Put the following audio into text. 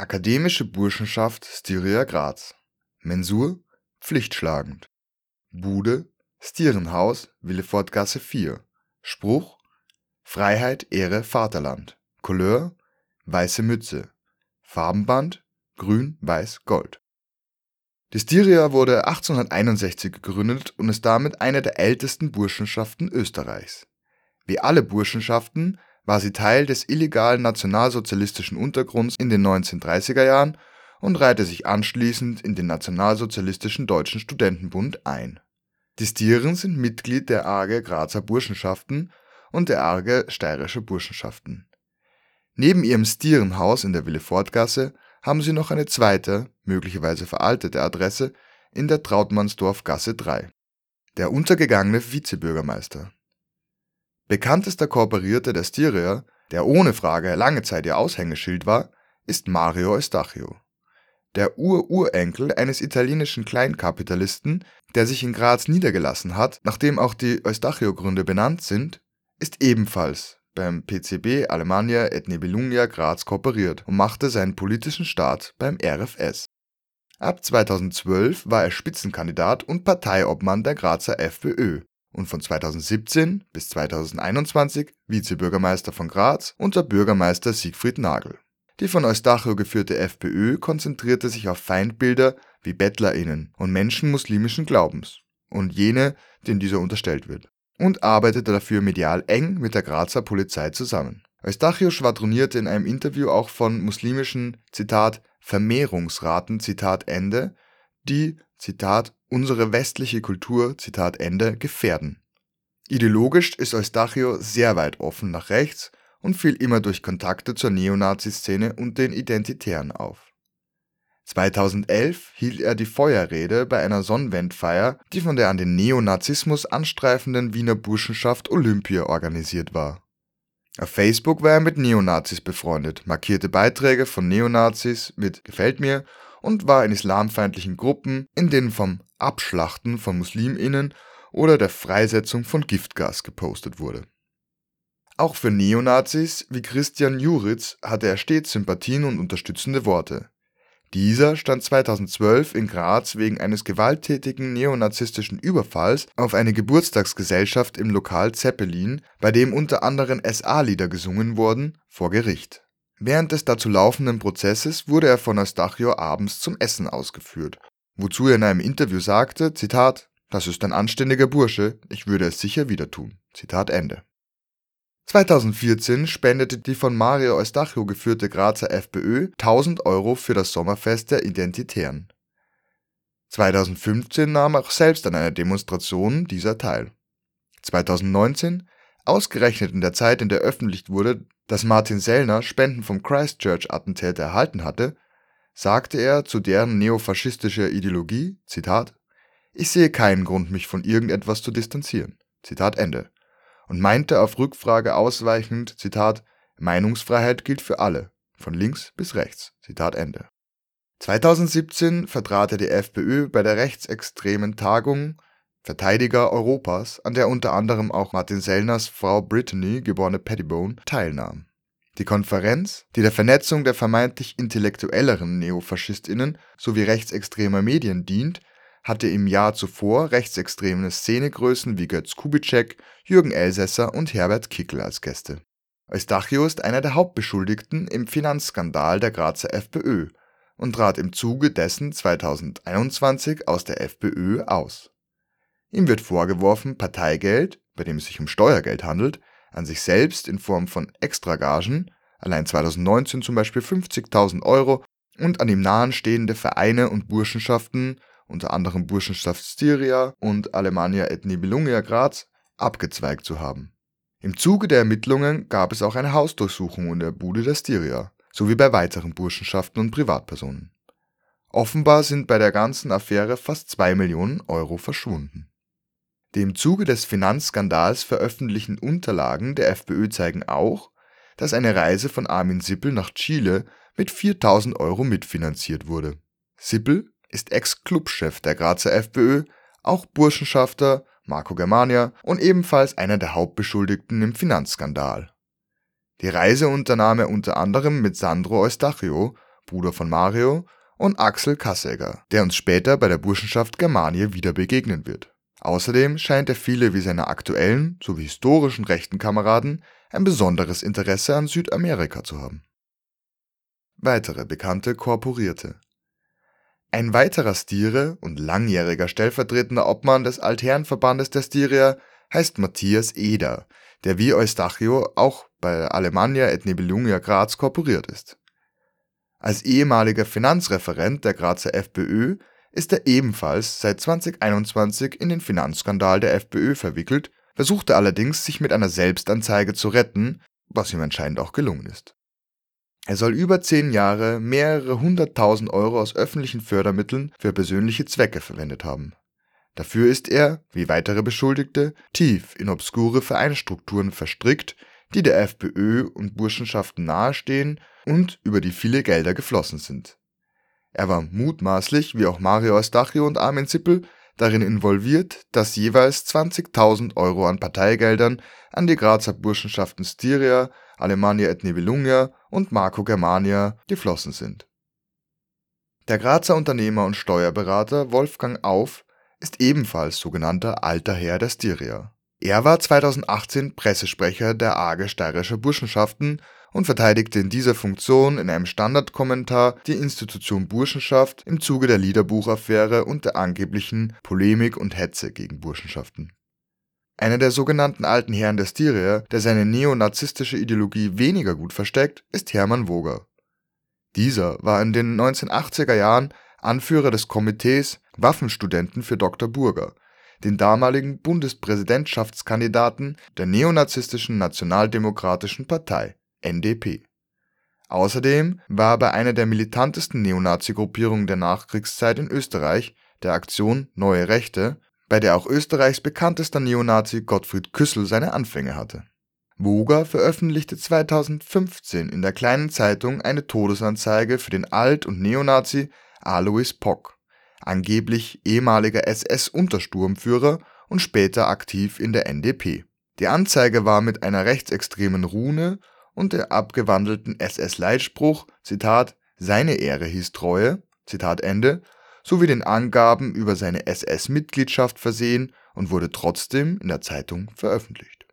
Akademische Burschenschaft Styria Graz. Mensur pflichtschlagend. Bude Stierenhaus Willefortgasse 4 Spruch Freiheit, Ehre, Vaterland. Couleur weiße Mütze. Farbenband grün, weiß, gold. Die Styria wurde 1861 gegründet und ist damit eine der ältesten Burschenschaften Österreichs. Wie alle Burschenschaften war sie Teil des illegalen nationalsozialistischen Untergrunds in den 1930er Jahren und reihte sich anschließend in den Nationalsozialistischen Deutschen Studentenbund ein. Die Stieren sind Mitglied der Arge Grazer Burschenschaften und der Arge Steirische Burschenschaften. Neben ihrem Stierenhaus in der Willefortgasse haben sie noch eine zweite, möglicherweise veraltete Adresse in der Trautmannsdorfgasse 3. Der untergegangene Vizebürgermeister Bekanntester Kooperierter der Styrier, der ohne Frage lange Zeit ihr Aushängeschild war, ist Mario Eustachio. Der Ururenkel eines italienischen Kleinkapitalisten, der sich in Graz niedergelassen hat, nachdem auch die Eustachio-Gründe benannt sind, ist ebenfalls beim PCB Alemannia et Nibelungia Graz kooperiert und machte seinen politischen Start beim RFS. Ab 2012 war er Spitzenkandidat und Parteiobmann der Grazer FPÖ und von 2017 bis 2021 Vizebürgermeister von Graz unter Bürgermeister Siegfried Nagel. Die von Eustachio geführte FPÖ konzentrierte sich auf Feindbilder wie BettlerInnen und Menschen muslimischen Glaubens und jene, denen dieser unterstellt wird, und arbeitete dafür medial eng mit der Grazer Polizei zusammen. Eustachio schwadronierte in einem Interview auch von muslimischen, Zitat, Vermehrungsraten, Zitat Ende, die, Zitat, unsere westliche Kultur, Zitat Ende, gefährden. Ideologisch ist Eustachio sehr weit offen nach rechts und fiel immer durch Kontakte zur Neonazi-Szene und den Identitären auf. 2011 hielt er die Feuerrede bei einer Sonnenwendfeier, die von der an den Neonazismus anstreifenden Wiener Burschenschaft Olympia organisiert war. Auf Facebook war er mit Neonazis befreundet, markierte Beiträge von Neonazis mit Gefällt mir und war in islamfeindlichen Gruppen, in denen vom Abschlachten von Musliminnen oder der Freisetzung von Giftgas gepostet wurde. Auch für Neonazis wie Christian Juritz hatte er stets Sympathien und unterstützende Worte. Dieser stand 2012 in Graz wegen eines gewalttätigen neonazistischen Überfalls auf eine Geburtstagsgesellschaft im Lokal Zeppelin, bei dem unter anderem SA-Lieder gesungen wurden, vor Gericht Während des dazu laufenden Prozesses wurde er von Eustachio abends zum Essen ausgeführt, wozu er in einem Interview sagte: Zitat, Das ist ein anständiger Bursche, ich würde es sicher wieder tun. Zitat Ende. 2014 spendete die von Mario Eustachio geführte Grazer FPÖ 1000 Euro für das Sommerfest der Identitären. 2015 nahm er auch selbst an einer Demonstration dieser teil. 2019, ausgerechnet in der Zeit, in der öffentlich wurde, dass Martin Sellner Spenden vom Christchurch-Attentäter erhalten hatte, sagte er zu deren neofaschistischer Ideologie, Zitat, ich sehe keinen Grund, mich von irgendetwas zu distanzieren. Zitat Ende. Und meinte auf Rückfrage ausweichend, Zitat, Meinungsfreiheit gilt für alle, von links bis rechts. Zitat Ende. 2017 vertrat er die FPÖ bei der rechtsextremen Tagung Verteidiger Europas, an der unter anderem auch Martin Sellners Frau Brittany, geborene Pettibone, teilnahm. Die Konferenz, die der Vernetzung der vermeintlich intellektuelleren NeofaschistInnen sowie rechtsextremer Medien dient, hatte im Jahr zuvor rechtsextreme Szenegrößen wie Götz Kubitschek, Jürgen Elsässer und Herbert Kickl als Gäste. Eustachio ist einer der Hauptbeschuldigten im Finanzskandal der Grazer FPÖ und trat im Zuge dessen 2021 aus der FPÖ aus Ihm wird vorgeworfen, Parteigeld, bei dem es sich um Steuergeld handelt, an sich selbst in Form von Extragagen (allein 2019 zum Beispiel 50.000 Euro) und an ihm nahestehende Vereine und Burschenschaften (unter anderem Burschenschaft Styria und Alemannia et Nibelungia Graz) abgezweigt zu haben. Im Zuge der Ermittlungen gab es auch eine Hausdurchsuchung in der Bude der Styria sowie bei weiteren Burschenschaften und Privatpersonen. Offenbar sind bei der ganzen Affäre fast zwei Millionen Euro verschwunden die im Zuge des Finanzskandals veröffentlichten Unterlagen der FPÖ zeigen auch, dass eine Reise von Armin Sippel nach Chile mit 4.000 Euro mitfinanziert wurde. Sippel ist Ex-Clubchef der Grazer FPÖ, auch Burschenschafter Marco Germania und ebenfalls einer der Hauptbeschuldigten im Finanzskandal. Die Reise unternahm er unter anderem mit Sandro Eustachio Bruder von Mario, und Axel Kassegger, der uns später bei der Burschenschaft Germanie wieder begegnen wird. Außerdem scheint er viele wie seine aktuellen sowie historischen rechten Kameraden ein besonderes Interesse an Südamerika zu haben. Weitere bekannte Korporierte Ein weiterer Stiere und langjähriger stellvertretender Obmann des Altherrenverbandes der Styrier heißt Matthias Eder, der wie Eustachio auch bei Alemannia et Nibelungia Graz korporiert ist. Als ehemaliger Finanzreferent der Grazer FPÖ ist er ebenfalls seit 2021 in den Finanzskandal der FPÖ verwickelt, versuchte allerdings, sich mit einer Selbstanzeige zu retten, was ihm anscheinend auch gelungen ist. Er soll über zehn Jahre mehrere hunderttausend Euro aus öffentlichen Fördermitteln für persönliche Zwecke verwendet haben. Dafür ist er, wie weitere Beschuldigte, tief in obskure Vereinsstrukturen verstrickt, die der FPÖ und Burschenschaften nahestehen und über die viele Gelder geflossen sind. Er war mutmaßlich, wie auch Mario Eustachio und Armin Zippel, darin involviert, dass jeweils 20.000 Euro an Parteigeldern an die Grazer Burschenschaften Styria, Alemannia et Nibelungia und Marco Germania geflossen sind. Der Grazer Unternehmer und Steuerberater Wolfgang Auf ist ebenfalls sogenannter Alter Herr der Styria. Er war 2018 Pressesprecher der AG Steirischer Burschenschaften und verteidigte in dieser Funktion in einem Standardkommentar die Institution Burschenschaft im Zuge der Liederbuchaffäre und der angeblichen Polemik und Hetze gegen Burschenschaften. Einer der sogenannten alten Herren der Styrier, der seine neonazistische Ideologie weniger gut versteckt, ist Hermann Woger. Dieser war in den 1980er Jahren Anführer des Komitees Waffenstudenten für Dr. Burger, den damaligen Bundespräsidentschaftskandidaten der neonazistischen Nationaldemokratischen Partei NDP. Außerdem war er bei einer der militantesten Neonazi-Gruppierungen der Nachkriegszeit in Österreich, der Aktion Neue Rechte, bei der auch Österreichs bekanntester Neonazi Gottfried Küssel seine Anfänge hatte. Woger veröffentlichte 2015 in der Kleinen Zeitung eine Todesanzeige für den Alt und Neonazi Alois Pock, angeblich ehemaliger SS-Untersturmführer und später aktiv in der NDP. Die Anzeige war mit einer rechtsextremen Rune und der abgewandelten SS-Leitspruch Zitat Seine Ehre hieß Treue Zitat Ende sowie den Angaben über seine SS-Mitgliedschaft versehen und wurde trotzdem in der Zeitung veröffentlicht